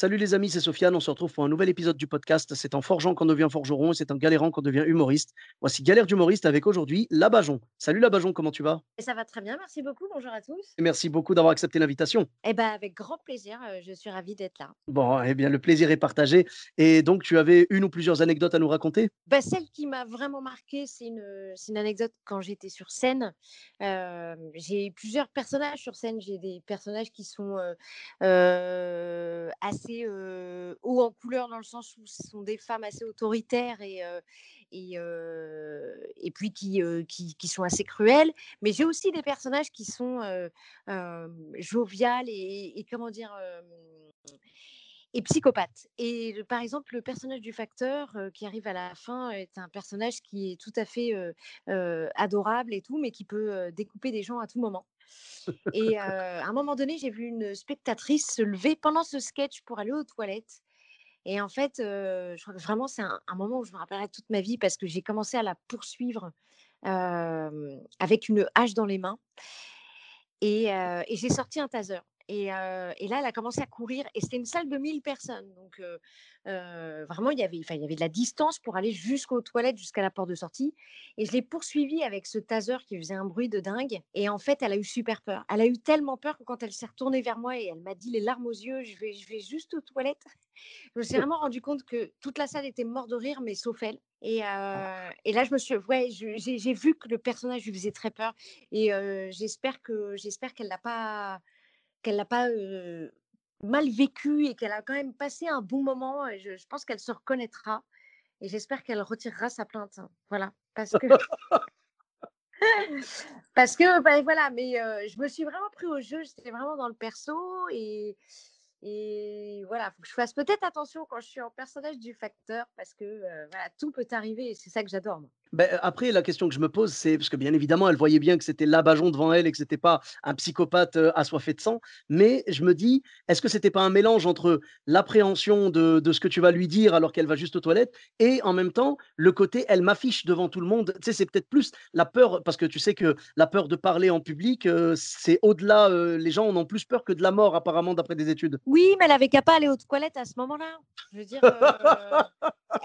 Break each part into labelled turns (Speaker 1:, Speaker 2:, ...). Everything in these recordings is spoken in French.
Speaker 1: Salut les amis, c'est Sofiane. On se retrouve pour un nouvel épisode du podcast. C'est en forgeant qu'on devient forgeron et c'est en galérant qu'on devient humoriste. Voici Galère d'humoriste avec aujourd'hui Labajon. Salut Labajon, comment tu vas?
Speaker 2: Et ça va très bien, merci beaucoup. Bonjour à tous.
Speaker 1: Et Merci beaucoup d'avoir accepté l'invitation.
Speaker 2: Eh ben, avec grand plaisir, euh, je suis ravie d'être là.
Speaker 1: Bon, eh bien, le plaisir est partagé. Et donc, tu avais une ou plusieurs anecdotes à nous raconter?
Speaker 2: Bah, celle qui m'a vraiment marquée, c'est une, une anecdote quand j'étais sur scène. Euh, j'ai plusieurs personnages sur scène. J'ai des personnages qui sont euh, assez hauts en couleur dans le sens où ce sont des femmes assez autoritaires et, et, et puis qui, qui, qui sont assez cruelles. Mais j'ai aussi des personnages qui sont joviales et, et comment dire et psychopathe. Et par exemple, le personnage du facteur qui arrive à la fin est un personnage qui est tout à fait adorable et tout, mais qui peut découper des gens à tout moment. Et euh, à un moment donné, j'ai vu une spectatrice se lever pendant ce sketch pour aller aux toilettes. Et en fait, euh, je crois que vraiment, c'est un, un moment où je me rappellerai toute ma vie parce que j'ai commencé à la poursuivre euh, avec une hache dans les mains. Et, et j'ai sorti un taser. Et, euh, et là, elle a commencé à courir. Et c'était une salle de 1000 personnes. Donc, euh, euh, vraiment, il y, avait, il y avait de la distance pour aller jusqu'aux toilettes, jusqu'à la porte de sortie. Et je l'ai poursuivie avec ce taser qui faisait un bruit de dingue. Et en fait, elle a eu super peur. Elle a eu tellement peur que quand elle s'est retournée vers moi et elle m'a dit les larmes aux yeux, je vais, je vais juste aux toilettes. Je me suis vraiment rendu compte que toute la salle était morte de rire, mais sauf elle. Et, euh, et là, je me suis, ouais, j'ai vu que le personnage lui faisait très peur. Et euh, j'espère que j'espère qu'elle l'a pas qu'elle l'a pas euh, mal vécu et qu'elle a quand même passé un bon moment. Et je, je pense qu'elle se reconnaîtra et j'espère qu'elle retirera sa plainte. Voilà, parce que parce que ben, voilà, mais euh, je me suis vraiment pris au jeu. J'étais vraiment dans le perso et et voilà, faut que je fasse peut-être attention quand je suis en personnage du facteur parce que euh, voilà, tout peut arriver et c'est ça que j'adore.
Speaker 1: Ben, Après, la question que je me pose, c'est parce que bien évidemment, elle voyait bien que c'était Labajon devant elle et que c'était pas un psychopathe euh, assoiffé de sang. Mais je me dis, est-ce que c'était pas un mélange entre l'appréhension de, de ce que tu vas lui dire alors qu'elle va juste aux toilettes et en même temps le côté elle m'affiche devant tout le monde? Tu sais, c'est peut-être plus la peur parce que tu sais que la peur de parler en public, c'est au-delà. les gens en ont plus peur que de la mort apparemment d'après des études.
Speaker 2: Oui, mais elle avait qu'à pas aller aux toilettes à ce moment-là. Je veux dire,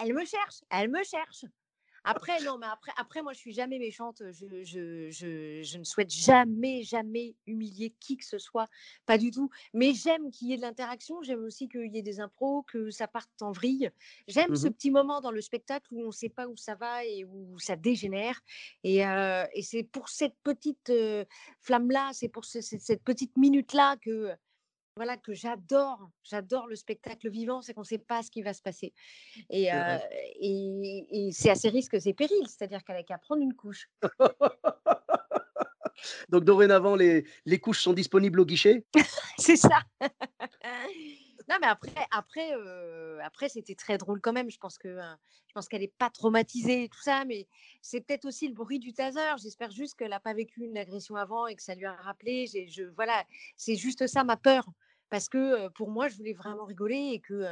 Speaker 2: elle me cherche, elle me cherche. Après, non, mais après, après moi, je suis jamais méchante. Je, je, je, je ne souhaite jamais, jamais humilier qui que ce soit. Pas du tout. Mais j'aime qu'il y ait de l'interaction. J'aime aussi qu'il y ait des impros, que ça parte en vrille. J'aime ce
Speaker 1: Mhm.
Speaker 2: petit moment dans le spectacle où on ne sait pas où ça va et où ça dégénère. Et, euh, et c'est pour cette petite euh, flamme-là, c'est pour ce- cette, cette petite minute-là que voilà que j'adore, j'adore le spectacle vivant, c'est qu'on ne sait pas ce qui va se passer. Et,
Speaker 1: C'est
Speaker 2: euh, et, et c'est à ses risques, c'est périls, c'est-à-dire qu'elle a qu'à prendre une couche.
Speaker 1: Donc dorénavant, les, les couches sont disponibles au guichet?
Speaker 2: c'est ça. non, mais après, après, euh, après c'était très drôle quand même. Je pense que euh, je pense qu'elle n'est pas traumatisée et tout ça, mais c'est peut-être aussi le bruit du taser. J'espère juste qu'elle n'a pas vécu une agression avant et que ça lui a rappelé. Je, voilà, c'est juste ça ma peur. Parce que pour moi, je voulais vraiment rigoler et que,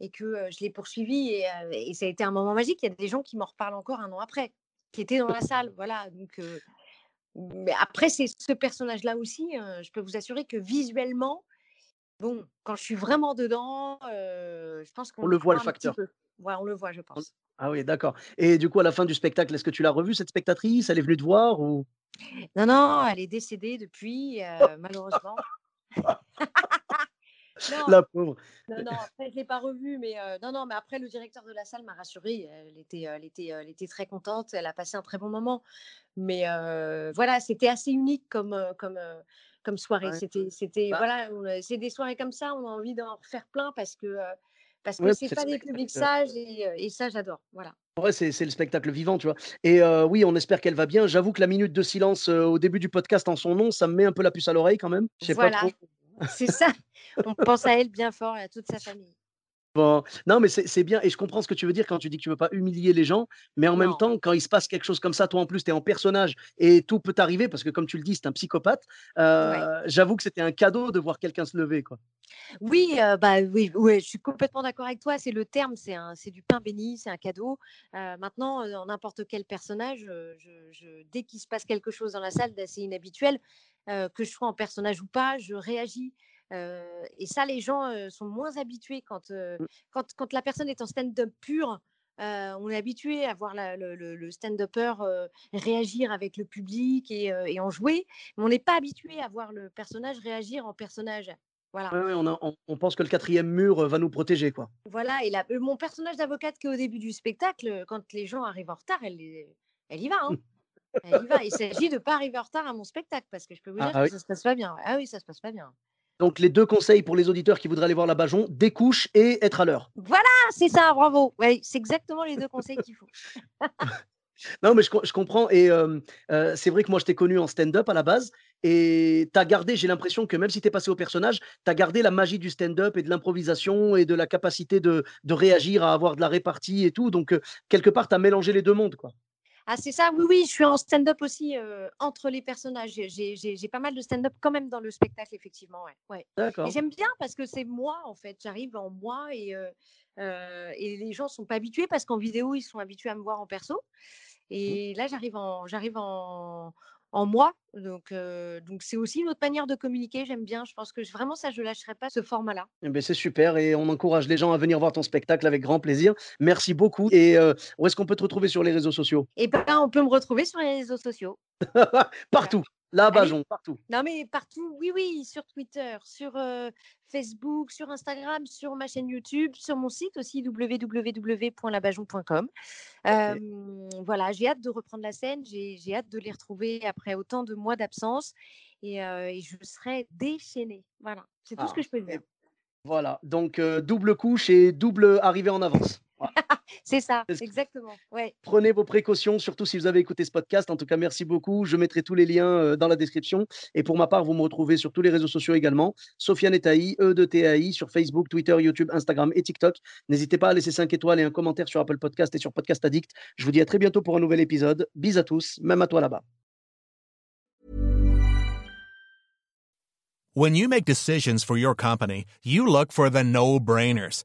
Speaker 2: et que je l'ai poursuivi et, et ça a été un moment magique. Il y a des gens qui m'en reparlent encore un an après, qui étaient dans la salle. Voilà, donc euh, mais après, c'est ce personnage-là aussi. euh, je peux vous assurer que visuellement, bon, quand je suis vraiment dedans, euh, je pense qu'on
Speaker 1: On le voit, le facteur.
Speaker 2: Ouais, on le voit, je pense.
Speaker 1: Ah oui, d'accord. Et du coup, à la fin du spectacle, est-ce que tu l'as revue, cette spectatrice? Elle est venue te voir ou...
Speaker 2: Non, non, elle est décédée depuis, malheureusement. non,
Speaker 1: La pauvre.
Speaker 2: non, non, après, je ne l'ai pas revue, mais euh, non, non, mais après, le directeur de la salle m'a rassurée. Elle était, elle, était, elle était très contente, elle a passé un très bon moment. Mais euh, voilà, c'était assez unique comme, euh, comme, euh, comme soirée.
Speaker 1: Ouais.
Speaker 2: C'était, c'était,
Speaker 1: Bah.
Speaker 2: voilà, c'est des soirées comme ça, on a envie d'en refaire plein parce que euh, parce que
Speaker 1: Ouais,
Speaker 2: c'est pas des publics sages et, et ça, j'adore. Voilà.
Speaker 1: Ouais, c'est c'est le spectacle vivant, tu vois. Et euh, oui, on espère qu'elle va bien. J'avoue que la minute de silence euh, au début du podcast en son nom, ça me met un peu la puce à l'oreille quand même. Je sais
Speaker 2: Voilà.
Speaker 1: pas trop.
Speaker 2: C'est ça. On pense à elle bien fort et à toute sa famille.
Speaker 1: Bon, non, mais c'est bien et je comprends ce que tu veux dire quand tu dis que tu veux pas humilier les gens, mais en même temps, quand il se passe quelque chose comme ça, toi en plus tu es en personnage et tout peut arriver parce que comme tu le dis, c'est un psychopathe,
Speaker 2: Ouais.
Speaker 1: heu, j'avoue que c'était un cadeau de voir quelqu'un se lever, quoi.
Speaker 2: Oui, heu, bah, oui, ouais, je suis complètement d'accord avec toi. C'est le terme, c'est du pain béni, c'est un cadeau. Heu, maintenant, dans n'importe quel personnage, je je dès qu'il se passe quelque chose dans la salle d'assez inhabituel, que je sois en personnage ou pas, je réagis. Et ça, les gens, sont moins habitués quand,
Speaker 1: Mmh.
Speaker 2: quand quand la personne est en stand-up pur, on est habitué à voir la le stand-upper, réagir avec le public et en jouer, mais on n'est pas habitué à voir le personnage réagir en personnage. Voilà.
Speaker 1: Ouais, ouais, on a on on pense que le quatrième mur, va nous protéger, quoi.
Speaker 2: Voilà et la mon personnage d'avocate qui est au début du spectacle, quand les gens arrivent en retard, elle y va, hein. Elle y va. Il s'agit de pas arriver en retard à mon spectacle parce que je peux vous
Speaker 1: Ah
Speaker 2: dire que
Speaker 1: oui.
Speaker 2: ça se passe pas bien. Ah oui, ça se passe pas bien.
Speaker 1: Donc les 2 conseils pour les auditeurs qui voudraient aller voir la Bajon, des couches et être à l'heure.
Speaker 2: Voilà, c'est ça, bravo. Ouais, c'est exactement les 2 conseils qu'il faut.
Speaker 1: Non, mais je com je comprends et hem, heu, c'est vrai que moi je t'ai connu en stand-up à la base et tu as gardé j'ai l'impression que même si tu es passé au personnage, tu as gardé la magie du stand-up et de l'improvisation et de la capacité de de réagir, à avoir de la répartie et tout donc heu, quelque part tu as mélangé les 2 mondes, quoi.
Speaker 2: Ah c'est ça, oui, oui, je suis en stand-up aussi, entre les personnages. J'ai pas mal de stand-up quand même dans le spectacle effectivement, ouais,
Speaker 1: D'accord.
Speaker 2: j'aime bien parce que c'est moi en fait, j'arrive en moi et et les gens sont pas habitués parce qu'en vidéo, ils sont habitués à me voir en perso
Speaker 1: Mmh.
Speaker 2: et là j'arrive en j'arrive en en moi donc donc c'est aussi une autre manière de communiquer, j'aime bien. Je pense que vraiment ça, je lâcherai pas ce format-là.
Speaker 1: Eh beh, c'est super et on encourage les gens à venir voir ton spectacle avec grand plaisir. Merci beaucoup et où est-ce qu'on peut te retrouver sur les réseaux sociaux?
Speaker 2: Et ben, on peut me retrouver sur les réseaux sociaux.
Speaker 1: Partout, la
Speaker 2: Allez.
Speaker 1: Bajon, partout.
Speaker 2: Non mais partout, oui, oui, sur Twitter, sur, heu, Facebook, sur Instagram, sur ma chaîne YouTube, sur mon site aussi www.labajon.com. Voilà, j'ai hâte de reprendre la scène, j'ai hâte de les retrouver après autant de mois d'absence et et je serai déchaînée. Voilà, c'est tout ce
Speaker 1: Ah
Speaker 2: que je peux dire.
Speaker 1: voilà, donc heu, double couche et double arrivée en avance.
Speaker 2: C'est ça, exactement, ouais.
Speaker 1: Prenez vos précautions, surtout si vous avez écouté ce podcast. En tout cas, merci beaucoup. Je mettrai tous les liens, heu, dans la description et pour ma part, vous me retrouvez sur tous les réseaux sociaux également. Sofiane Etaï, E de T-A-I sur Facebook, Twitter, YouTube, Instagram et TikTok. N'hésitez pas à laisser 5 étoiles et un commentaire sur Apple Podcast et sur Podcast Addict. Je vous dis à très bientôt pour un nouvel épisode. Bis à tous, même à toi là-bas.
Speaker 3: When you make decisions for your company, you look for the no-brainers.